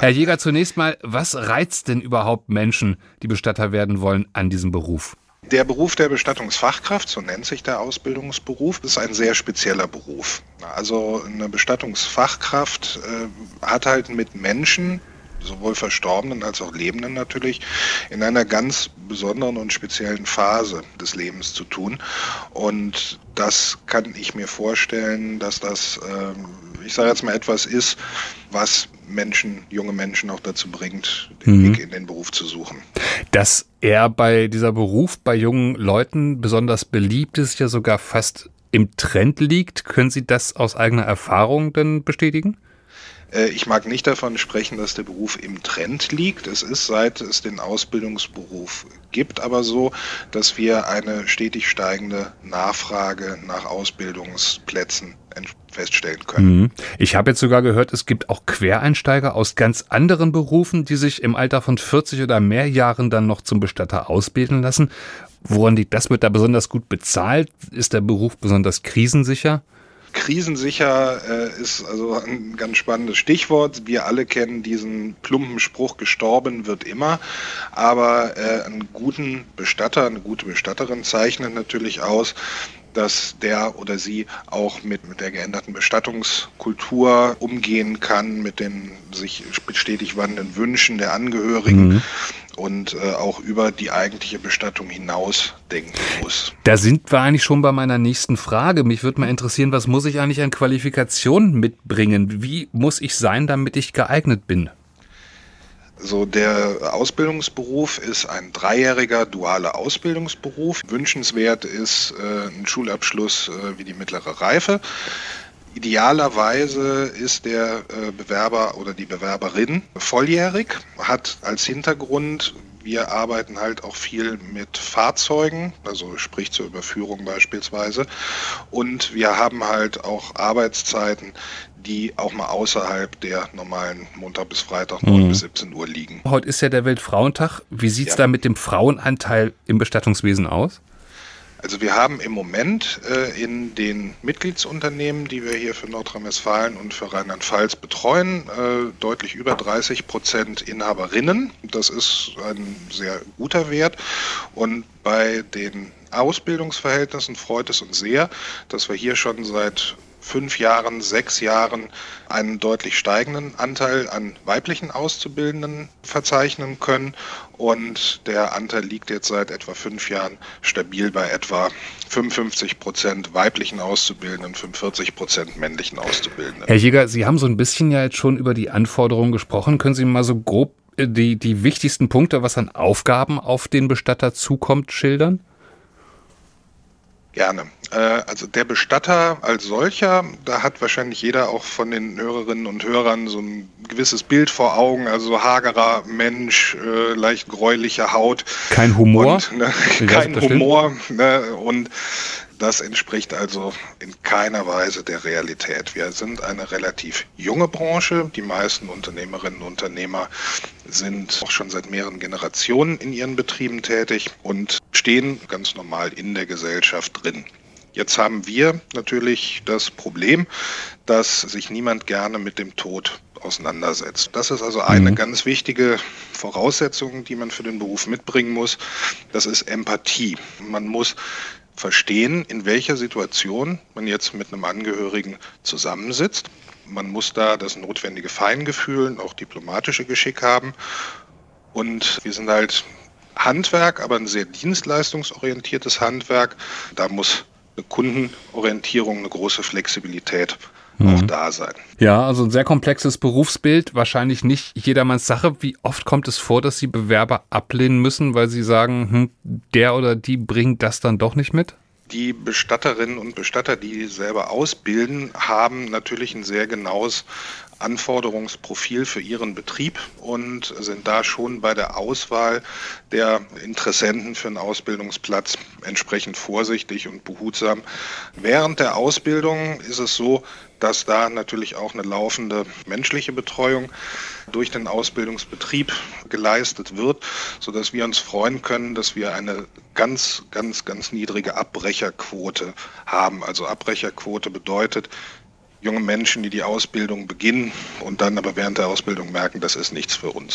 Herr Jäger, zunächst mal, was reizt denn überhaupt Menschen, die Bestatter werden wollen, an diesem Beruf? Der Beruf der Bestattungsfachkraft, so nennt sich der Ausbildungsberuf, ist ein sehr spezieller Beruf. Also eine Bestattungsfachkraft äh, hat halt mit Menschen, sowohl Verstorbenen als auch Lebenden natürlich, in einer ganz besonderen und speziellen Phase des Lebens zu tun. Und das kann ich mir vorstellen, dass das, äh, ich sage jetzt mal, etwas ist, was Menschen, junge Menschen auch dazu bringt, den mhm. Weg in den Beruf zu suchen. Dass er bei dieser Beruf bei jungen Leuten besonders beliebt ist, ja sogar fast im Trend liegt. Können Sie das aus eigener Erfahrung denn bestätigen? Äh, ich mag nicht davon sprechen, dass der Beruf im Trend liegt. Es ist, seit es den Ausbildungsberuf gibt, aber so, dass wir eine stetig steigende Nachfrage nach Ausbildungsplätzen feststellen können. Mhm. Ich habe jetzt sogar gehört, es gibt auch Quereinsteiger aus ganz anderen Berufen, die sich im Alter von 40 oder mehr Jahren dann noch zum Bestatter ausbilden lassen. Woran liegt das? Wird da besonders gut bezahlt? Ist der Beruf besonders krisensicher? Krisensicher äh, ist also ein ganz spannendes Stichwort. Wir alle kennen diesen plumpen Spruch, gestorben wird immer. Aber äh, einen guten Bestatter, eine gute Bestatterin zeichnet natürlich aus, dass der oder sie auch mit, mit der geänderten Bestattungskultur umgehen kann, mit den sich stetig wandelnden Wünschen der Angehörigen. Mhm und äh, auch über die eigentliche Bestattung hinaus denken muss. Da sind wir eigentlich schon bei meiner nächsten Frage. Mich würde mal interessieren, was muss ich eigentlich an Qualifikationen mitbringen? Wie muss ich sein, damit ich geeignet bin? So, der Ausbildungsberuf ist ein dreijähriger dualer Ausbildungsberuf. Wünschenswert ist äh, ein Schulabschluss äh, wie die mittlere Reife. Idealerweise ist der äh, Bewerber oder die Bewerberin volljährig, hat als Hintergrund, wir arbeiten halt auch viel mit Fahrzeugen, also sprich zur Überführung beispielsweise. Und wir haben halt auch Arbeitszeiten, die auch mal außerhalb der normalen Montag bis Freitag 9 mhm. bis 17 Uhr liegen. Heute ist ja der Weltfrauentag. Wie sieht es ja. da mit dem Frauenanteil im Bestattungswesen aus? Also wir haben im Moment äh, in den Mitgliedsunternehmen, die wir hier für Nordrhein-Westfalen und für Rheinland-Pfalz betreuen, äh, deutlich über 30 Prozent Inhaberinnen. Das ist ein sehr guter Wert. Und bei den Ausbildungsverhältnissen freut es uns sehr, dass wir hier schon seit fünf Jahren, sechs Jahren einen deutlich steigenden Anteil an weiblichen Auszubildenden verzeichnen können. Und der Anteil liegt jetzt seit etwa fünf Jahren stabil bei etwa 55 Prozent weiblichen Auszubildenden, 45 Prozent männlichen Auszubildenden. Herr Jäger, Sie haben so ein bisschen ja jetzt schon über die Anforderungen gesprochen. Können Sie mal so grob äh, die, die wichtigsten Punkte, was an Aufgaben auf den Bestatter zukommt, schildern? Gerne. Äh, also der Bestatter als solcher, da hat wahrscheinlich jeder auch von den Hörerinnen und Hörern so ein gewisses Bild vor Augen, also so hagerer Mensch, äh, leicht gräuliche Haut. Kein Humor? Und, ne, kein Humor. Ne, und das entspricht also in keiner Weise der Realität. Wir sind eine relativ junge Branche. Die meisten Unternehmerinnen und Unternehmer sind auch schon seit mehreren Generationen in ihren Betrieben tätig und stehen ganz normal in der Gesellschaft drin. Jetzt haben wir natürlich das Problem, dass sich niemand gerne mit dem Tod auseinandersetzt. Das ist also eine mhm. ganz wichtige Voraussetzung, die man für den Beruf mitbringen muss. Das ist Empathie. Man muss verstehen, in welcher Situation man jetzt mit einem Angehörigen zusammensitzt. Man muss da das notwendige Feingefühl und auch diplomatische Geschick haben. Und wir sind halt Handwerk, aber ein sehr dienstleistungsorientiertes Handwerk. Da muss eine Kundenorientierung, eine große Flexibilität mhm. auch da sein. Ja, also ein sehr komplexes Berufsbild, wahrscheinlich nicht jedermanns Sache. Wie oft kommt es vor, dass Sie Bewerber ablehnen müssen, weil sie sagen, hm, der oder die bringt das dann doch nicht mit? Die Bestatterinnen und Bestatter, die selber ausbilden, haben natürlich ein sehr genaues Anforderungsprofil für ihren Betrieb und sind da schon bei der Auswahl der Interessenten für einen Ausbildungsplatz entsprechend vorsichtig und behutsam. Während der Ausbildung ist es so, dass da natürlich auch eine laufende menschliche Betreuung durch den Ausbildungsbetrieb geleistet wird, sodass wir uns freuen können, dass wir eine ganz, ganz, ganz niedrige Abbrecherquote haben. Also Abbrecherquote bedeutet, junge Menschen, die die Ausbildung beginnen und dann aber während der Ausbildung merken, das ist nichts für uns.